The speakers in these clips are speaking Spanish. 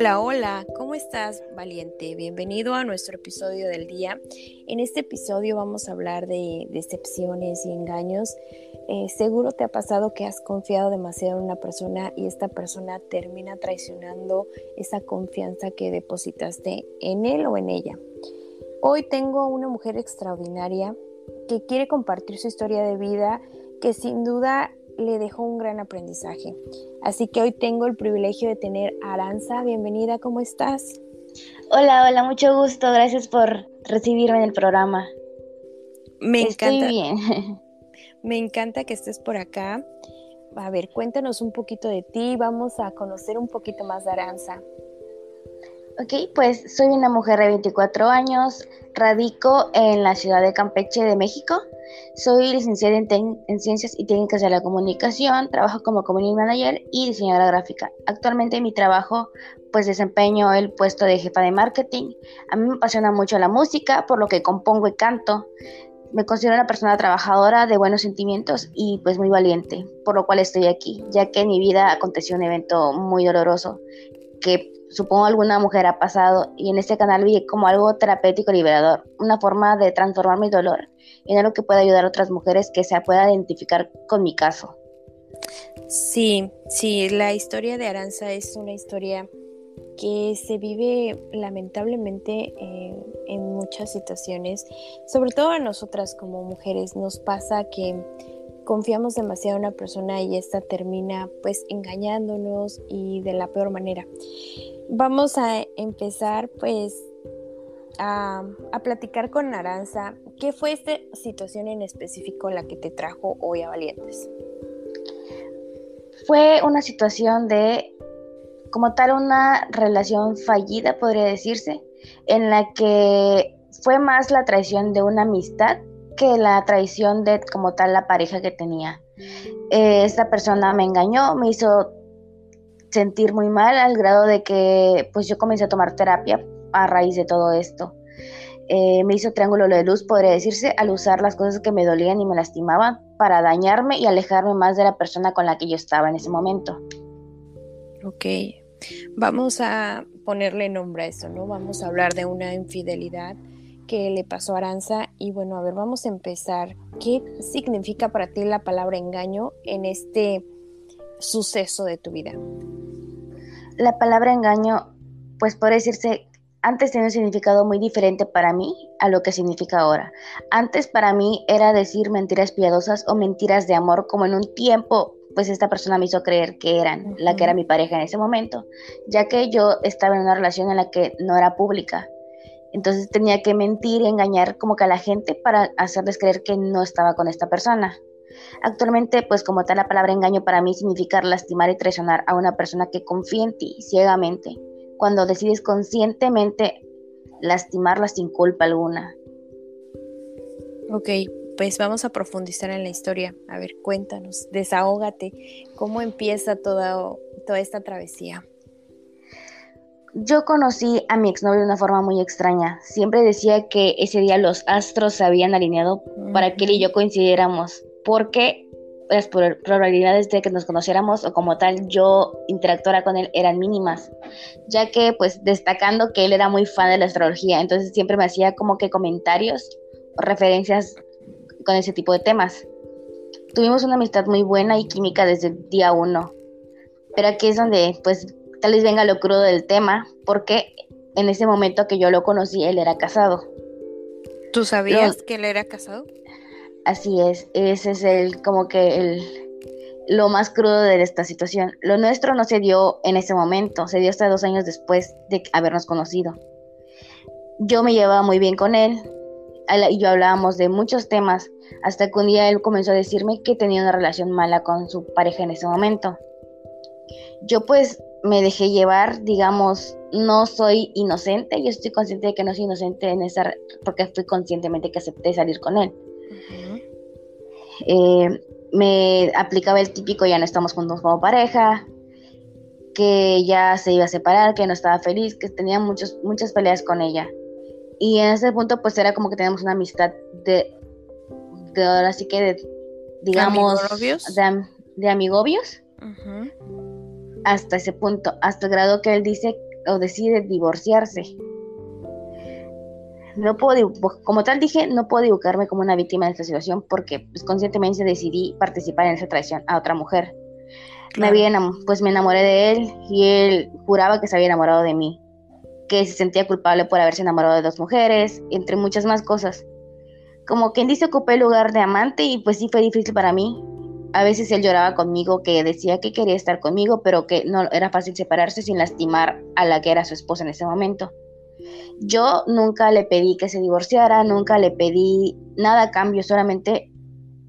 Hola, hola, ¿cómo estás, valiente? Bienvenido a nuestro episodio del día. En este episodio vamos a hablar de decepciones y engaños. Eh, seguro te ha pasado que has confiado demasiado en una persona y esta persona termina traicionando esa confianza que depositaste en él o en ella. Hoy tengo una mujer extraordinaria que quiere compartir su historia de vida que sin duda le dejó un gran aprendizaje. Así que hoy tengo el privilegio de tener a Aranza. Bienvenida, ¿cómo estás? Hola, hola, mucho gusto. Gracias por recibirme en el programa. Me Estoy encanta. bien. Me encanta que estés por acá. A ver, cuéntanos un poquito de ti. Vamos a conocer un poquito más de Aranza. Ok, pues soy una mujer de 24 años, radico en la ciudad de Campeche de México. Soy licenciada en, Ciencias y Técnicas de la Comunicación, trabajo como Community Manager y diseñadora gráfica. Actualmente en mi trabajo pues desempeño el puesto de jefa de marketing. A mí me apasiona mucho la música, por lo que compongo y canto. Me considero una persona trabajadora, de buenos sentimientos y pues muy valiente, por lo cual estoy aquí, ya que en mi vida aconteció un evento muy doloroso que supongo alguna mujer ha pasado y en este canal vi como algo terapéutico liberador, una forma de transformar mi dolor en algo que pueda ayudar a otras mujeres que se puedan identificar con mi caso. Sí, sí, la historia de Aranza es una historia que se vive lamentablemente eh, en muchas situaciones, sobre todo a nosotras como mujeres nos pasa que confiamos demasiado en una persona y esta termina pues engañándonos y de la peor manera. Vamos a empezar pues a, a platicar con Aranza. ¿Qué fue esta situación en específico la que te trajo hoy a Valientes? Fue una situación de, como tal, una relación fallida, podría decirse, en la que fue más la traición de una amistad que la traición de, como tal, la pareja que tenía. Eh, esta persona me engañó, me hizo sentir muy mal al grado de que pues yo comencé a tomar terapia a raíz de todo esto. Eh, me hizo triángulo de luz, podría decirse, al usar las cosas que me dolían y me lastimaban para dañarme y alejarme más de la persona con la que yo estaba en ese momento. Ok, vamos a ponerle nombre a eso, ¿no? Vamos a hablar de una infidelidad que le pasó a Aranza y bueno, a ver, vamos a empezar. ¿Qué significa para ti la palabra engaño en este suceso de tu vida? La palabra engaño, pues puede decirse, antes tenía un significado muy diferente para mí a lo que significa ahora. Antes para mí era decir mentiras piadosas o mentiras de amor, como en un tiempo, pues esta persona me hizo creer que eran la que era mi pareja en ese momento, ya que yo estaba en una relación en la que no era pública. Entonces tenía que mentir y engañar como que a la gente para hacerles creer que no estaba con esta persona. Actualmente, pues como tal, la palabra engaño para mí significa lastimar y traicionar a una persona que confía en ti ciegamente, cuando decides conscientemente lastimarla sin culpa alguna. Ok, pues vamos a profundizar en la historia. A ver, cuéntanos, desahógate, ¿cómo empieza toda, toda esta travesía? Yo conocí a mi exnovio de una forma muy extraña. Siempre decía que ese día los astros se habían alineado para que él y yo coincidiéramos, porque las probabilidades de que nos conociéramos o como tal yo interactuara con él eran mínimas, ya que pues destacando que él era muy fan de la astrología, entonces siempre me hacía como que comentarios o referencias con ese tipo de temas. Tuvimos una amistad muy buena y química desde el día uno, pero aquí es donde pues tal vez venga lo crudo del tema, porque en ese momento que yo lo conocí, él era casado. ¿Tú sabías que él era casado? Así es, ese es el como que el lo más crudo de esta situación. Lo nuestro no se dio en ese momento, se dio hasta dos años después de habernos conocido. Yo me llevaba muy bien con él y yo hablábamos de muchos temas, hasta que un día él comenzó a decirme que tenía una relación mala con su pareja en ese momento. Yo pues me dejé llevar, digamos, no soy inocente, yo estoy consciente de que no soy inocente en esa, porque fui conscientemente que acepté salir con él. Uh -huh. eh, me aplicaba el típico ya no estamos juntos como pareja, que ya se iba a separar, que no estaba feliz, que tenía muchos, muchas peleas con ella. Y en ese punto pues era como que teníamos una amistad de, de ahora sí que de, digamos, de, de amigobios. Uh -huh hasta ese punto, hasta el grado que él dice, o decide divorciarse. No puedo, como tal dije, no puedo dibujarme como una víctima de esta situación porque pues, conscientemente decidí participar en esa traición a otra mujer. Me había pues me enamoré de él y él juraba que se había enamorado de mí, que se sentía culpable por haberse enamorado de dos mujeres, entre muchas más cosas. Como quien dice, ocupé el lugar de amante y pues sí fue difícil para mí. A veces él lloraba conmigo, que decía que quería estar conmigo, pero que no era fácil separarse sin lastimar a la que era su esposa en ese momento. Yo nunca le pedí que se divorciara, nunca le pedí nada a cambio, solamente,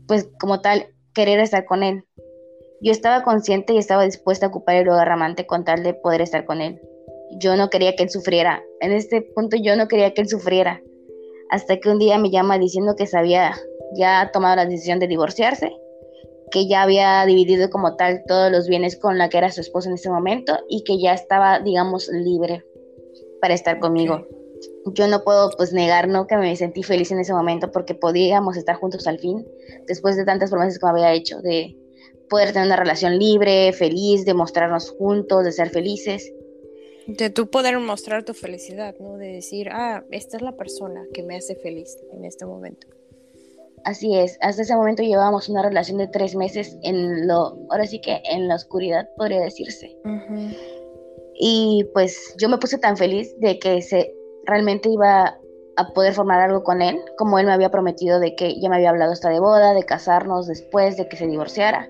pues como tal, querer estar con él. Yo estaba consciente y estaba dispuesta a ocupar el lugar amante con tal de poder estar con él. Yo no quería que él sufriera. En este punto yo no quería que él sufriera. Hasta que un día me llama diciendo que se había ya tomado la decisión de divorciarse, que ya había dividido como tal todos los bienes con la que era su esposa en ese momento y que ya estaba, digamos, libre para estar conmigo. Yo no puedo pues negar ¿no? que me sentí feliz en ese momento porque podíamos estar juntos al fin, después de tantas promesas que me había hecho, de poder tener una relación libre, feliz, de mostrarnos juntos, de ser felices. De tú poder mostrar tu felicidad, ¿no? De decir, ah, esta es la persona que me hace feliz en este momento. Así es, hasta ese momento llevábamos una relación de tres meses en lo, ahora sí que en la oscuridad podría decirse. Y pues yo me puse tan feliz de que se realmente iba a poder formar algo con él, como él me había prometido de que ya me había hablado hasta de boda, de casarnos después de que se divorciara,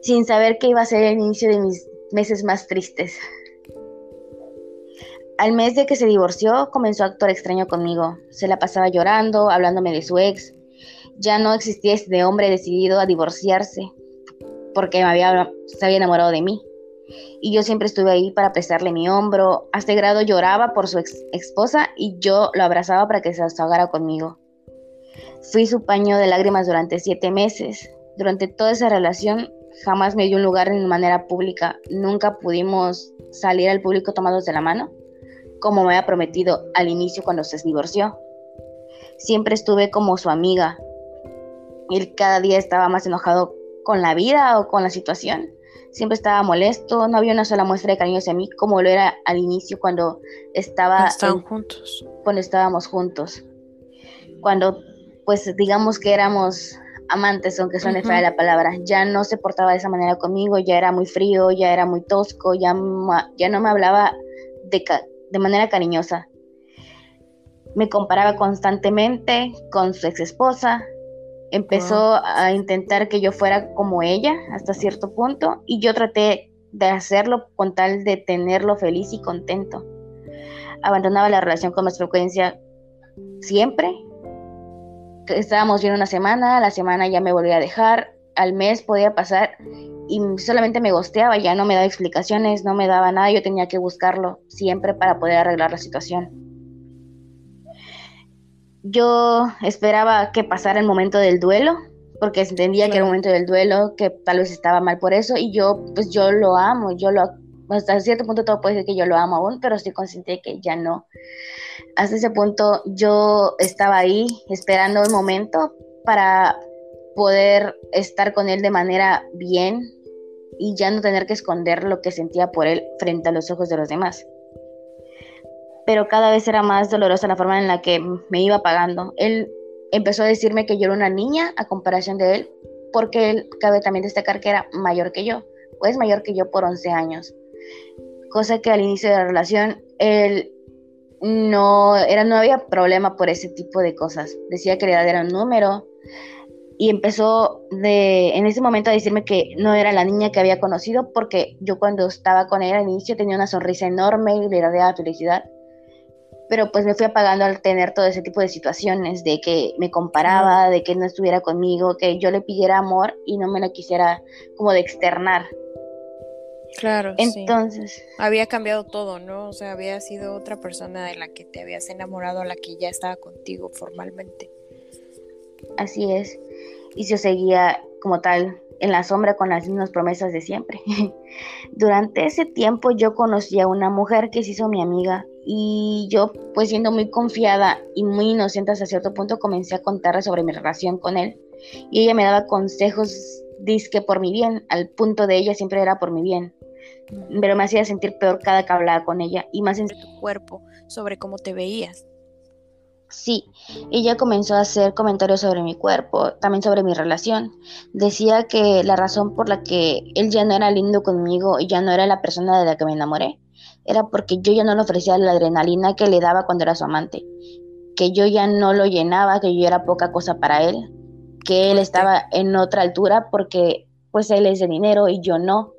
sin saber que iba a ser el inicio de mis meses más tristes. Al mes de que se divorció, comenzó a actuar extraño conmigo. Se la pasaba llorando, hablándome de su ex. Ya no existía este hombre decidido a divorciarse porque se había enamorado de mí y yo siempre estuve ahí para prestarle mi hombro. A este grado lloraba por su ex esposa y yo lo abrazaba para que se desahogara conmigo. Fui su paño de lágrimas durante siete meses. Durante toda esa relación jamás me dio un lugar en manera pública. Nunca pudimos salir al público tomados de la mano, como me había prometido al inicio cuando se divorció. Siempre estuve como su amiga. Él cada día estaba más enojado con la vida o con la situación siempre estaba molesto, no había una sola muestra de cariño hacia mí como lo era al inicio cuando estaba juntos. Cuando estábamos juntos. Cuando pues digamos que éramos amantes, aunque suene fea la palabra, ya no se portaba de esa manera conmigo, ya era muy frío, ya era muy tosco, ya, ya no me hablaba de, de manera cariñosa. Me comparaba constantemente con su ex esposa, empezó a intentar que yo fuera como ella hasta cierto punto y yo traté de hacerlo con tal de tenerlo feliz y contento. Abandonaba la relación con más frecuencia siempre. Estábamos bien una semana, la semana ya me volvía a dejar, al mes podía pasar y solamente me gosteaba, ya no me daba explicaciones, no me daba nada, yo tenía que buscarlo siempre para poder arreglar la situación yo esperaba que pasara el momento del duelo, porque entendía que era el momento del duelo, que tal vez estaba mal por eso, y yo, pues yo lo amo, yo lo, hasta cierto punto todo puede decir que yo lo amo aún, pero estoy consciente de que ya no. Hasta ese punto yo estaba ahí esperando el momento para poder estar con él de manera bien y ya no tener que esconder lo que sentía por él frente a los ojos de los demás pero cada vez era más dolorosa la forma en la que me iba pagando. Él empezó a decirme que yo era una niña a comparación de él, porque él cabe también destacar que era mayor que yo, o es mayor que yo por 11 años. Cosa que al inicio de la relación él no, era, no había problema por ese tipo de cosas. Decía que la edad era un número y empezó de, en ese momento a decirme que no era la niña que había conocido porque yo cuando estaba con él al inicio tenía una sonrisa enorme y le daba felicidad pero pues me fui apagando al tener todo ese tipo de situaciones, de que me comparaba, de que no estuviera conmigo, que yo le pidiera amor y no me lo quisiera como de externar. Claro. Entonces. Había cambiado todo, ¿no? O sea, había sido otra persona de la que te habías enamorado, a la que ya estaba contigo formalmente. Así es. Y yo seguía como tal en la sombra con las mismas promesas de siempre. Durante ese tiempo yo conocí a una mujer que se hizo mi amiga y yo pues siendo muy confiada y muy inocente hasta cierto punto comencé a contarle sobre mi relación con él y ella me daba consejos disque por mi bien, al punto de ella siempre era por mi bien. pero me hacía sentir peor cada que hablaba con ella y más en tu cuerpo, sobre cómo te veías. Sí, ella comenzó a hacer comentarios sobre mi cuerpo, también sobre mi relación. Decía que la razón por la que él ya no era lindo conmigo y ya no era la persona de la que me enamoré era porque yo ya no le ofrecía la adrenalina que le daba cuando era su amante, que yo ya no lo llenaba, que yo era poca cosa para él, que él estaba en otra altura porque pues él es de dinero y yo no,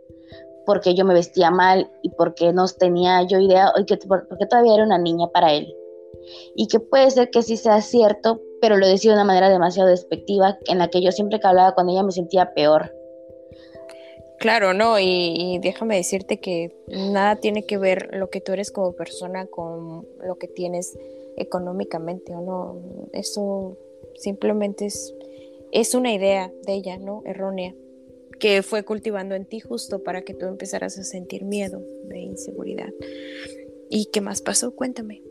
porque yo me vestía mal y porque no tenía yo idea, y que, porque todavía era una niña para él y que puede ser que sí sea cierto, pero lo decía de una manera demasiado despectiva, en la que yo siempre que hablaba con ella me sentía peor. Claro, no, y, déjame decirte que nada tiene que ver lo que tú eres como persona con lo que tienes económicamente o no. Eso simplemente es, es una idea de ella, ¿no? Errónea, que fue cultivando en ti justo para que tú empezaras a sentir miedo de inseguridad. ¿Y qué más pasó? Cuéntame.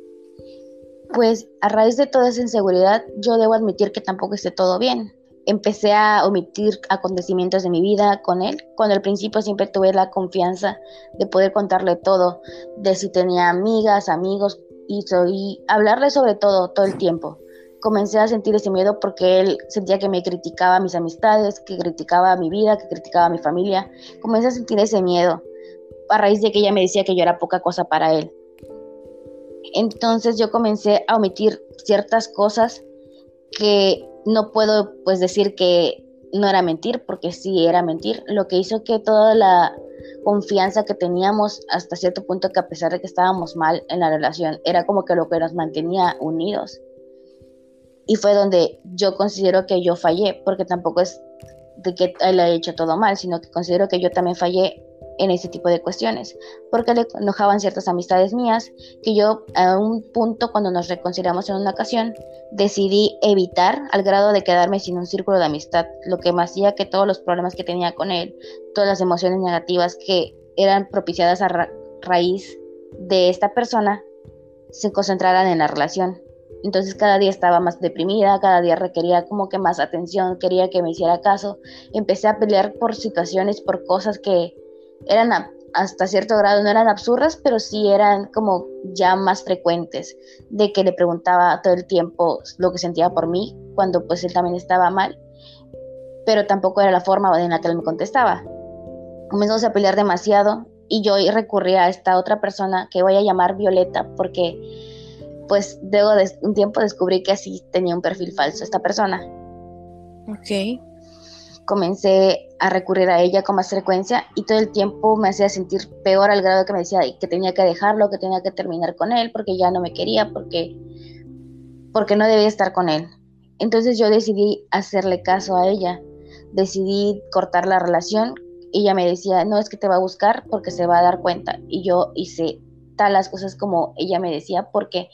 Pues a raíz de toda esa inseguridad, yo debo admitir que tampoco esté todo bien. Empecé a omitir acontecimientos de mi vida con él, cuando al principio siempre tuve la confianza de poder contarle todo, de si tenía amigas, amigos, y, y hablarle sobre todo todo el tiempo. Comencé a sentir ese miedo porque él sentía que me criticaba mis amistades, que criticaba mi vida, que criticaba mi familia. Comencé a sentir ese miedo a raíz de que ella me decía que yo era poca cosa para él. Entonces yo comencé a omitir ciertas cosas que no puedo pues decir que no era mentir, porque sí era mentir, lo que hizo que toda la confianza que teníamos hasta cierto punto que a pesar de que estábamos mal en la relación, era como que lo que nos mantenía unidos. Y fue donde yo considero que yo fallé, porque tampoco es de que él haya hecho todo mal, sino que considero que yo también fallé en ese tipo de cuestiones, porque le enojaban ciertas amistades mías que yo a un punto cuando nos reconciliamos en una ocasión decidí evitar al grado de quedarme sin un círculo de amistad, lo que me hacía que todos los problemas que tenía con él, todas las emociones negativas que eran propiciadas a raíz de esta persona, se concentraran en la relación. Entonces cada día estaba más deprimida, cada día requería como que más atención, quería que me hiciera caso. Empecé a pelear por situaciones, por cosas que eran hasta cierto grado, no eran absurdas, pero sí eran como ya más frecuentes, de que le preguntaba todo el tiempo lo que sentía por mí, cuando pues él también estaba mal, pero tampoco era la forma en la que él me contestaba. Comenzamos a pelear demasiado y yo recurrí a esta otra persona que voy a llamar Violeta porque pues luego de un tiempo descubrí que así tenía un perfil falso esta persona. Ok comencé a recurrir a ella con más frecuencia y todo el tiempo me hacía sentir peor al grado que me decía que tenía que dejarlo, que tenía que terminar con él porque ya no me quería, porque, porque no debía estar con él. Entonces yo decidí hacerle caso a ella, decidí cortar la relación y ella me decía, no es que te va a buscar porque se va a dar cuenta y yo hice tal las cosas como ella me decía porque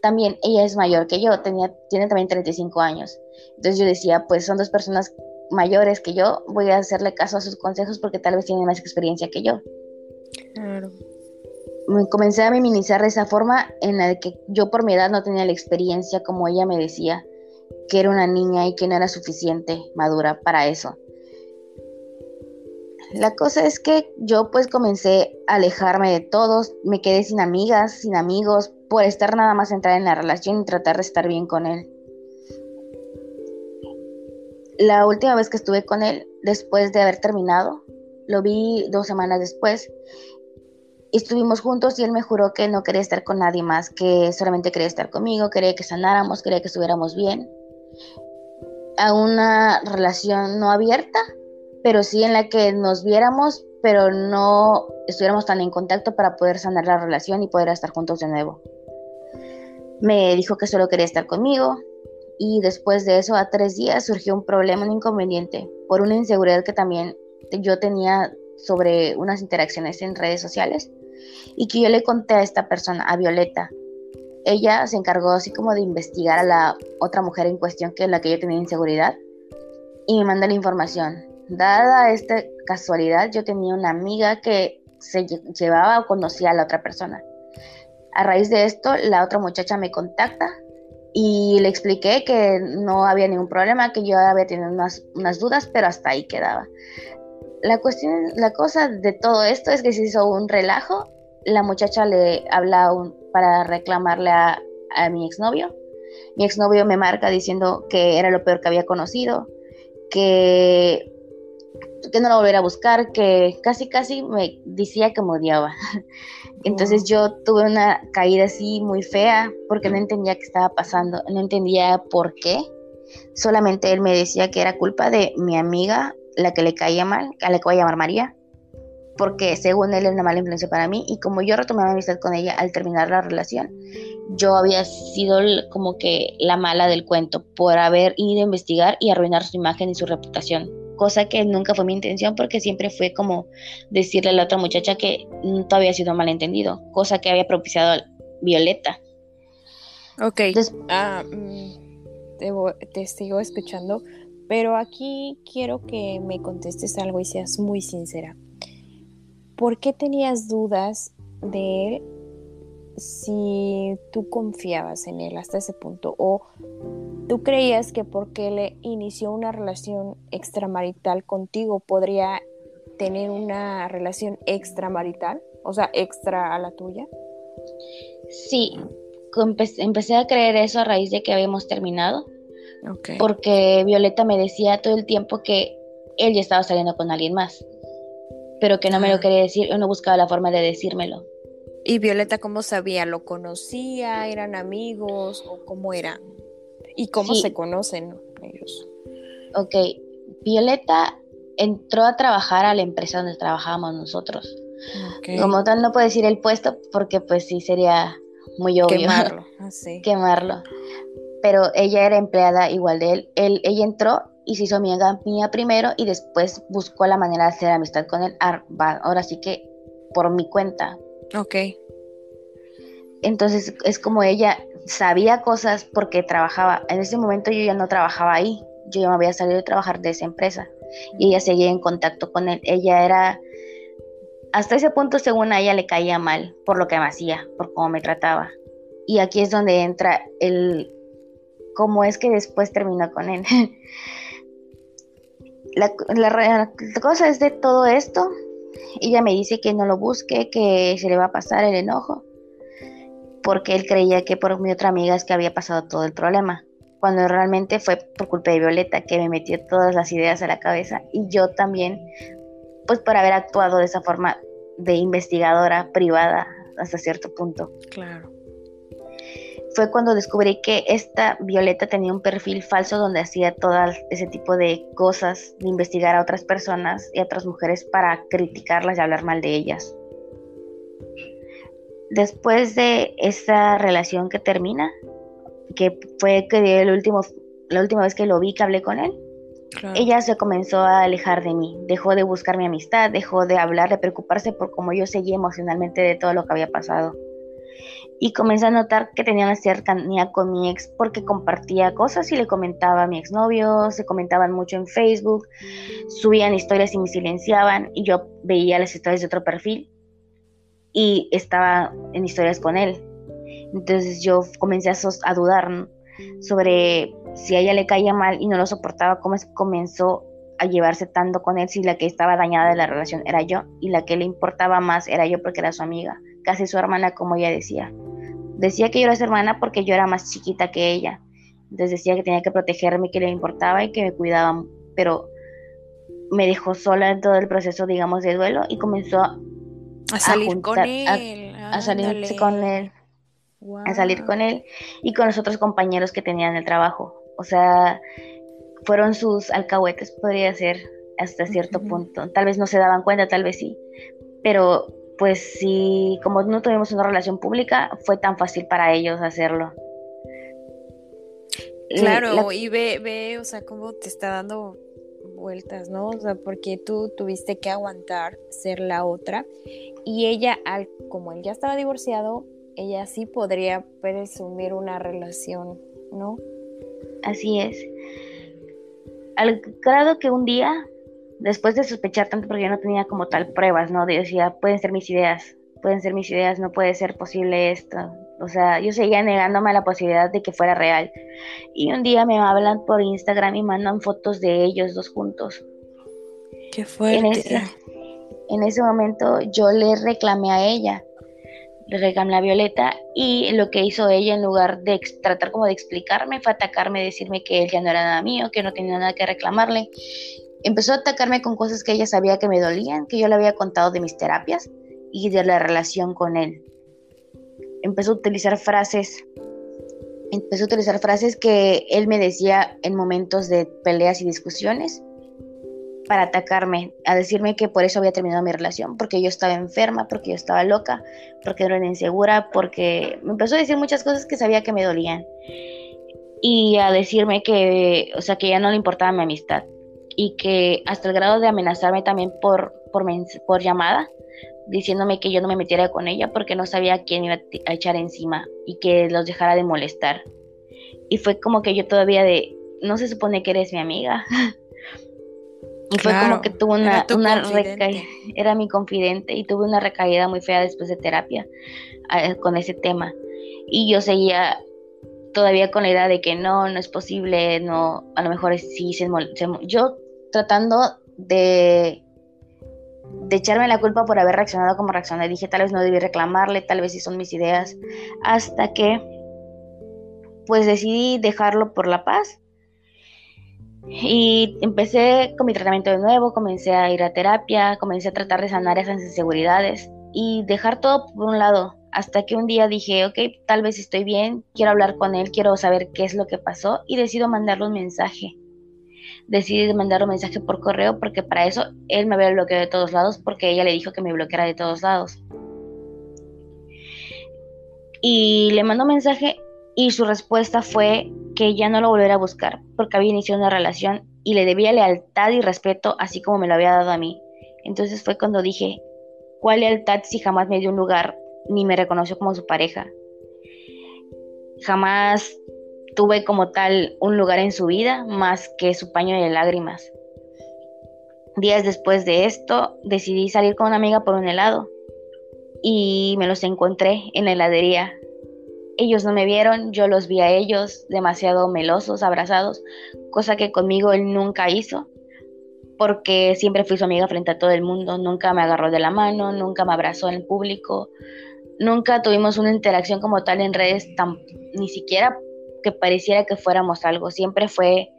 también ella es mayor que yo, tenía, tiene también 35 años. Entonces yo decía, pues son dos personas mayores que yo, voy a hacerle caso a sus consejos porque tal vez tienen más experiencia que yo. Claro. Me comencé a minimizar de esa forma en la que yo por mi edad no tenía la experiencia como ella me decía, que era una niña y que no era suficiente madura para eso. La cosa es que yo pues comencé a alejarme de todos, me quedé sin amigas, sin amigos, por estar nada más centrada en la relación y tratar de estar bien con él la última vez que estuve con él, después de haber terminado, lo vi dos semanas después. Estuvimos juntos y él me juró que no quería estar con nadie más, que solamente quería estar conmigo, quería que sanáramos, quería que estuviéramos bien. A una relación no abierta, pero sí en la que nos viéramos, pero no estuviéramos tan en contacto para poder sanar la relación y poder estar juntos de nuevo. Me dijo que solo quería estar conmigo, y después de eso a tres días surgió un problema, un inconveniente, por una inseguridad que también yo tenía sobre unas interacciones en redes sociales y que yo le conté a esta persona, a Violeta. Ella se encargó así como de investigar a la otra mujer en cuestión que la que yo tenía inseguridad y me manda la información. Dada esta casualidad, yo tenía una amiga que se llevaba o conocía a la otra persona. A raíz de esto, la otra muchacha me contacta y le expliqué que no había ningún problema, que yo había tenido unas, unas dudas, pero hasta ahí quedaba. la cuestión, la cosa de todo esto es que se hizo un relajo. La muchacha le habla para reclamarle a, a mi exnovio. Mi exnovio me marca diciendo que era lo peor que había conocido, que que no lo volviera a buscar, que casi casi me decía que me odiaba. Entonces yo tuve una caída así muy fea porque no entendía qué estaba pasando, no entendía por qué. Solamente él me decía que era culpa de mi amiga, la que le caía mal, a la que voy a llamar María, porque según él era una mala influencia para mí y como yo retomé mi amistad con ella al terminar la relación, yo había sido como que la mala del cuento por haber ido a investigar y arruinar su imagen y su reputación cosa que nunca fue mi intención porque siempre fue como decirle a la otra muchacha que todo había sido malentendido, cosa que había propiciado Violeta. Ok, ah, mm, te, sigo escuchando, pero aquí quiero que me contestes algo y seas muy sincera. ¿Por qué tenías dudas de él si tú confiabas en él hasta ese punto? ¿O tú creías que porque le inició una relación extramarital contigo podría tener una relación extramarital? O sea, extra a la tuya. Sí, empecé a creer eso a raíz de que habíamos terminado. Porque Violeta me decía todo el tiempo que él ya estaba saliendo con alguien más, pero que no me lo ah. quería decir, yo no buscaba la forma de decírmelo. ¿Y Violeta cómo sabía? ¿Lo conocía? ¿Eran amigos? ¿O cómo era? ¿Y cómo se conocen ellos? Ok, Violeta entró a trabajar a la empresa donde trabajábamos nosotros. Como tal no puedo decir el puesto porque pues sí sería muy obvio. Quemarlo. Ah, Quemarlo. Pero ella era empleada igual de él. él. Ella entró y se hizo amiga mía primero y después buscó la manera de hacer amistad con él. Ahora sí que por mi cuenta, Ok. Entonces es como ella sabía cosas porque trabajaba. En ese momento yo ya no trabajaba ahí, yo ya me había salido de trabajar de esa empresa y ella seguía en contacto con él. Ella era, hasta ese punto según a ella le caía mal por lo que me hacía, por cómo me trataba. Y aquí es donde entra el cómo es que después terminó con él. la, la cosa es de todo esto ella me dice que no lo busque, que se le va a pasar el enojo, porque él creía que por mi otra amiga es que había pasado todo el problema, cuando realmente fue por culpa de Violeta que me metió todas las ideas a la cabeza y yo también, pues por haber actuado de esa forma de investigadora privada hasta cierto punto. Claro fue cuando descubrí que esta Violeta tenía un perfil falso donde hacía todo ese tipo de cosas, de investigar a otras personas y a otras mujeres para criticarlas y hablar mal de ellas. Después de esa relación que termina, que fue que el último, la última vez que lo vi que hablé con él, ella se comenzó a alejar de mí, dejó de buscar mi amistad, dejó de hablar, de preocuparse por cómo yo seguía emocionalmente de todo lo que había pasado. Y comencé a notar que tenía una cercanía con mi ex porque compartía cosas y le comentaba a mi exnovio, se comentaban mucho en Facebook, subían historias y me silenciaban y yo veía las historias de otro perfil y estaba en historias con él. Entonces yo comencé a, a dudar sobre si a ella le caía mal y no lo soportaba, cómo comenzó a llevarse tanto con él si la que estaba dañada de la relación era yo y la que le importaba más era yo porque era su amiga, casi su hermana como ella decía. Decía que yo era su hermana porque yo era más chiquita que ella. Entonces decía que tenía que protegerme, que le importaba y que me cuidaba. Pero me dejó sola en todo el proceso, digamos, de duelo y comenzó a, salir con él. A, salir con él. A salir con él y con los otros compañeros que tenían el trabajo. O sea, fueron sus alcahuetes, podría ser, hasta cierto punto. Tal vez no se daban cuenta, tal vez sí. Pero pues sí, como no tuvimos una relación pública, fue tan fácil para ellos hacerlo. Claro, y ve, ve, o sea, cómo te está dando vueltas, ¿no? O sea, porque tú tuviste que aguantar ser la otra y ella, al, como él ya estaba divorciado, ella sí podría presumir una relación, ¿no? Así es. Al grado que un día después de sospechar tanto porque yo no tenía como tal pruebas, ¿no? decía, pueden ser mis ideas, pueden ser mis ideas, no puede ser posible esto. O sea, yo seguía negándome a la posibilidad de que fuera real. Y un día me hablan por Instagram y mandan fotos de ellos dos juntos. Qué fuerte. En ese, en ese momento yo le reclamé a ella, le reclamé a Violeta y lo que hizo ella en lugar de tratar como de explicarme fue atacarme, decirme que él ya no era nada mío, que no tenía nada que reclamarle. Empezó a atacarme con cosas que ella sabía que me dolían, que yo le había contado de mis terapias y de la relación con él. Empezó a utilizar frases empezó a utilizar frases que él me decía en momentos de peleas y discusiones para atacarme, a decirme que por eso había terminado mi relación, porque yo estaba enferma, porque yo estaba loca, porque era insegura, porque me empezó a decir muchas cosas que sabía que me dolían. Y a decirme que, o sea, que ya no le importaba mi amistad y que hasta el grado de amenazarme también por, por, por llamada, diciéndome que yo no me metiera con ella porque no sabía quién iba a echar encima y que los dejara de molestar. Y fue como que yo todavía de, no se supone que eres mi amiga. y fue como que tuve una, una recaída, era mi confidente y tuve una recaída muy fea después de terapia eh, con ese tema. Y yo seguía todavía con la idea de que no, no es posible, no, a lo mejor sí se, se yo tratando de de echarme la culpa por haber reaccionado como reaccioné. Dije, tal vez no debí reclamarle, tal vez sí son mis ideas. Hasta que, pues decidí dejarlo por la paz. Y empecé con mi tratamiento de nuevo, comencé a ir a terapia, comencé a tratar de sanar esas inseguridades y dejar todo por un lado. Hasta que un día dije, ok, tal vez estoy bien, quiero hablar con él, quiero saber qué es lo que pasó y decido mandarle un mensaje decidí mandar un mensaje por correo porque para eso él me había bloqueado de todos lados porque ella le dijo que me bloqueara de todos lados. Y le mandó un mensaje y su respuesta fue que ya no lo volviera a buscar porque había iniciado una relación y le debía lealtad y respeto así como me lo había dado a mí. Entonces fue cuando dije, ¿cuál lealtad si jamás me dio un lugar ni me reconoció como su pareja? Jamás tuve como tal un lugar en su vida más que su paño de lágrimas. Días después de esto decidí salir con una amiga por un helado y me los encontré en la heladería. Ellos no me vieron, yo los vi a ellos demasiado melosos, abrazados, cosa que conmigo él nunca hizo, porque siempre fui su amiga frente a todo el mundo, nunca me agarró de la mano, nunca me abrazó en el público, nunca tuvimos una interacción como tal en redes, ni siquiera que pareciera que fuéramos algo. Siempre fue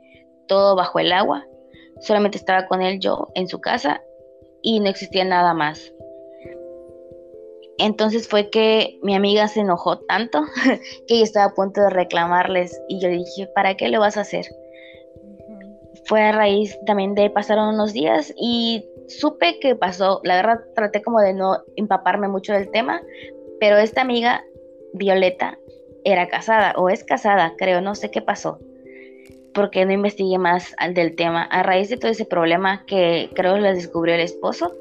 todo bajo el agua. Solamente estaba con él yo en su casa y no existía nada más. Entonces fue que mi amiga se enojó tanto que ella estaba a punto de reclamarles y yo dije, ¿para qué lo vas a hacer? Fue a raíz también de pasaron unos días y supe que pasó. La verdad traté como de no empaparme mucho del tema, pero esta amiga, Violeta, era casada o es casada, creo, no sé qué pasó, porque no investigué más del tema. A raíz de todo ese problema que creo le descubrió el esposo,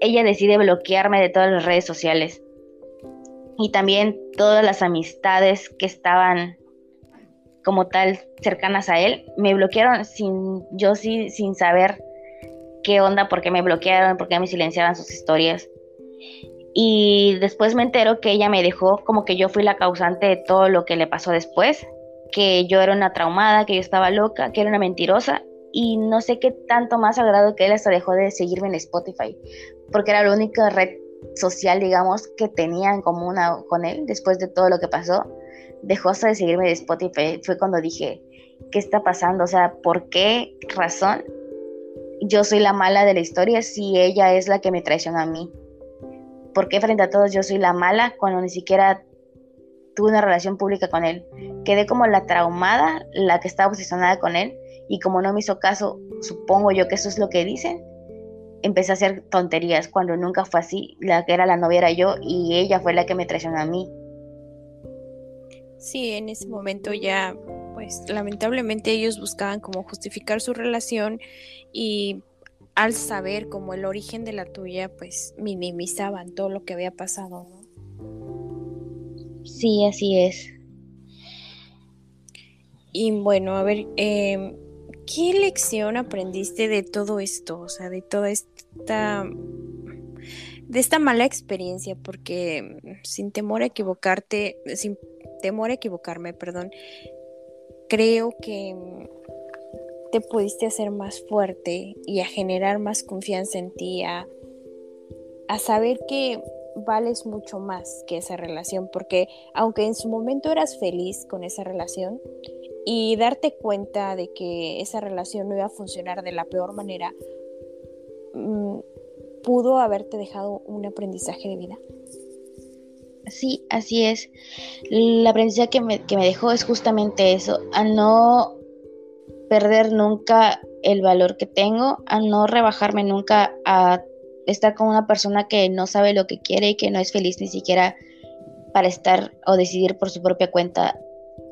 ella decide bloquearme de todas las redes sociales y también todas las amistades que estaban como tal cercanas a él me bloquearon sin yo sí sin saber qué onda, por qué me bloquearon, por qué me silenciaban sus historias. Y después me entero que ella me dejó como que yo fui la causante de todo lo que le pasó después, que yo era una traumada, que yo estaba loca, que era una mentirosa y no sé qué tanto más agrado que él hasta dejó de seguirme en Spotify, porque era la única red social, digamos, que tenía en común con él después de todo lo que pasó. Dejó hasta de seguirme de Spotify. Fue cuando dije, ¿qué está pasando? O sea, ¿por qué razón yo soy la mala de la historia si ella es la que me traiciona a mí? ¿Por qué frente a todos yo soy la mala cuando ni siquiera tuve una relación pública con él? Quedé como la traumada, la que estaba obsesionada con él, y como no me hizo caso, supongo yo que eso es lo que dicen, empecé a hacer tonterías cuando nunca fue así. La que era la novia era yo y ella fue la que me traicionó a mí. Sí, en ese momento ya, pues lamentablemente ellos buscaban como justificar su relación y al saber como el origen de la tuya, pues minimizaban todo lo que había pasado, ¿no? Sí, así es. Y bueno, a ver, em, ¿qué lección aprendiste de todo esto? O sea, de toda esta de esta mala experiencia, porque sin temor a equivocarte, sin temor a equivocarme, perdón, creo que te pudiste hacer más fuerte y a generar más confianza en ti, a, a saber que vales mucho más que esa relación, porque aunque en su momento eras feliz con esa relación y darte cuenta de que esa relación no iba a funcionar de la peor manera, mm, pudo haberte dejado un aprendizaje de vida. Sí, así es. La aprendizaje que me, que me dejó es justamente eso, a no perder nunca el valor que tengo, a no rebajarme nunca a estar con una persona que no sabe lo que quiere y que no es feliz ni siquiera para estar o decidir por su propia cuenta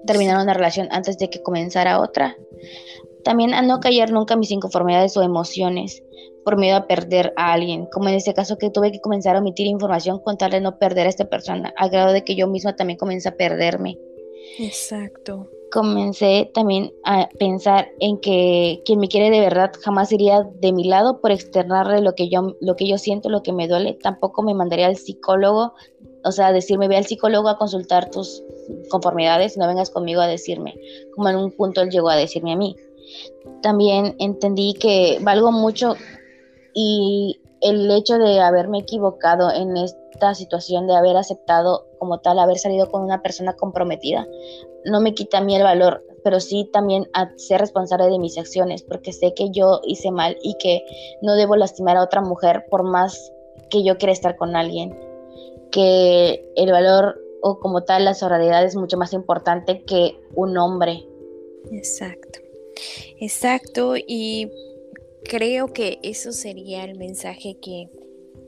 terminar una relación antes de que comenzara otra. También a no callar nunca mis inconformidades o emociones por miedo a perder a alguien, como en este caso que tuve que comenzar a omitir información con tal de no perder a esta persona, al grado de que yo misma también comencé a perderme. Exacto comencé también a pensar en que quien me quiere de verdad jamás iría de mi lado por externarle lo que yo lo que yo siento, lo que me duele, tampoco me mandaría al psicólogo, o sea, decirme ve al psicólogo a consultar tus conformidades, no vengas conmigo a decirme, como en un punto él llegó a decirme a mí. También entendí que valgo mucho y el hecho de haberme equivocado en esta situación, de haber aceptado como tal, haber salido con una persona comprometida, no me quita a mí el valor, pero sí también a ser responsable de mis acciones, porque sé que yo hice mal y que no debo lastimar a otra mujer por más que yo quiera estar con alguien, que el valor o como tal la sororidad es mucho más importante que un hombre. Exacto, exacto, y creo que eso sería el mensaje que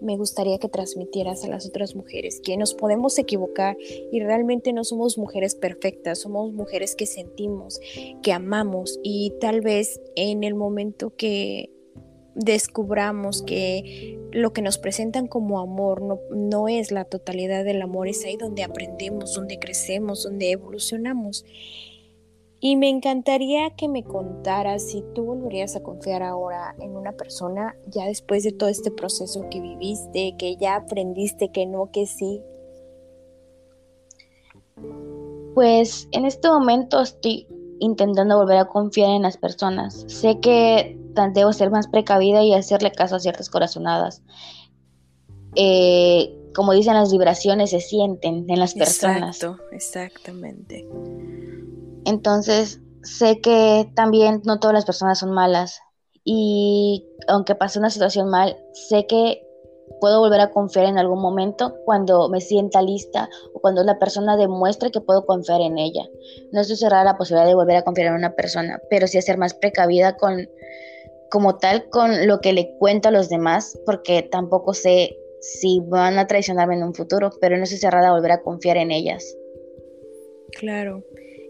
me gustaría que transmitieras a las otras mujeres, que nos podemos equivocar y realmente no somos mujeres perfectas, somos mujeres que sentimos, que amamos y tal vez en el momento que descubramos que lo que nos presentan como amor no, no es la totalidad del amor, es ahí donde aprendemos, donde crecemos, donde evolucionamos. Y me encantaría que me contaras si tú volverías a confiar ahora en una persona ya después de todo este proceso que viviste, que ya aprendiste que no, que sí. Pues en este momento estoy intentando volver a confiar en las personas. Sé que debo ser más precavida y hacerle caso a ciertas corazonadas. Eh, como dicen las vibraciones se sienten en las personas. Exacto, exactamente. Entonces, sé que también no todas las personas son malas y aunque pase una situación mal, sé que puedo volver a confiar en algún momento cuando me sienta lista o cuando la persona demuestre que puedo confiar en ella. No estoy cerrada la posibilidad de volver a confiar en una persona, pero sí ser más precavida con como tal con lo que le cuento a los demás, porque tampoco sé si van a traicionarme en un futuro, pero no estoy cerrada a volver a confiar en ellas. Claro.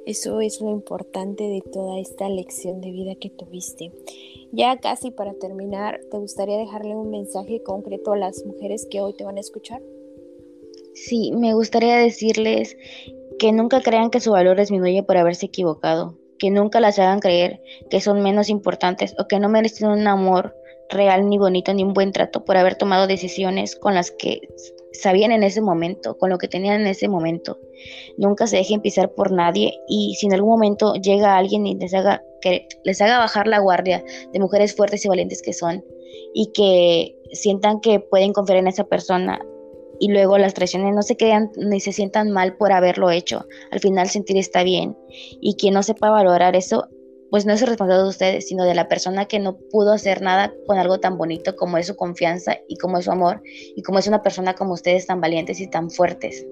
Eso es lo importante de toda esta lección de vida que tuviste. Ya casi para terminar, ¿te gustaría dejarle un mensaje concreto a las mujeres que hoy te van a escuchar? Sí, me gustaría decirles que nunca crean que su valor disminuye por haberse equivocado, que nunca las hagan creer que son menos importantes o que no merecen un amor real, ni bonito, ni un buen trato por haber tomado decisiones con las que sabían en ese momento, con lo que tenían en ese momento. Nunca se dejen pisar por nadie y si en algún momento llega alguien y les haga, que les haga bajar la guardia de mujeres fuertes y valientes que son y que sientan que pueden confiar en esa persona y luego las traiciones no se crean ni se sientan mal por haberlo hecho. Al final sentir está bien y quien no sepa valorar eso pues no es responsable de ustedes, sino de la persona que no pudo hacer nada con algo tan bonito como es su confianza y como es su amor y como es una persona como ustedes tan valientes y tan fuertes.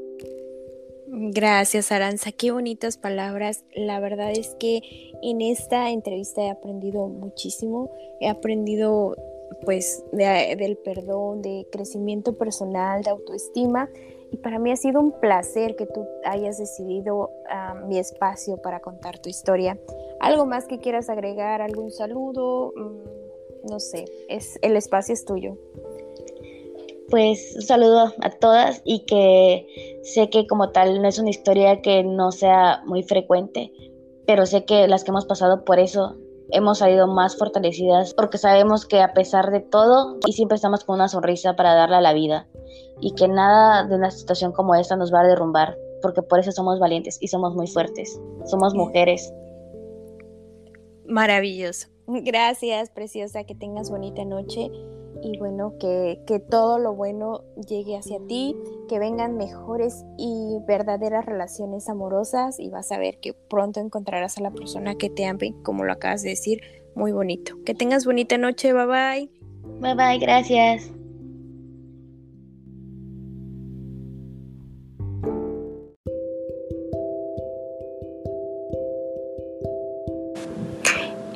Gracias, Aranza. Qué bonitas palabras. La verdad es que en esta entrevista he aprendido muchísimo. He aprendido pues del perdón, de crecimiento personal, de autoestima. Y para mí ha sido un placer que tú hayas decidido ah, mi espacio para contar tu historia. ¿Algo más que quieras agregar? ¿Algún saludo? Mm, no sé, es, el espacio es tuyo. Pues un saludo a todas y que sé que como tal no es una historia que no sea muy frecuente, pero sé que las que hemos pasado por eso hemos salido más fortalecidas porque sabemos que a pesar de todo y siempre estamos con una sonrisa para darle a la vida. Y que nada de una situación como esta nos va a derrumbar porque por eso somos valientes y somos muy fuertes, somos mujeres. Maravilloso. Gracias, preciosa, que tengas bonita noche y bueno, que, que, todo lo bueno llegue hacia ti, que vengan mejores y verdaderas relaciones amorosas y vas a ver que pronto encontrarás a la persona que te ame, como lo acabas de decir, muy bonito. Que tengas bonita noche, bye bye. Bye bye, gracias.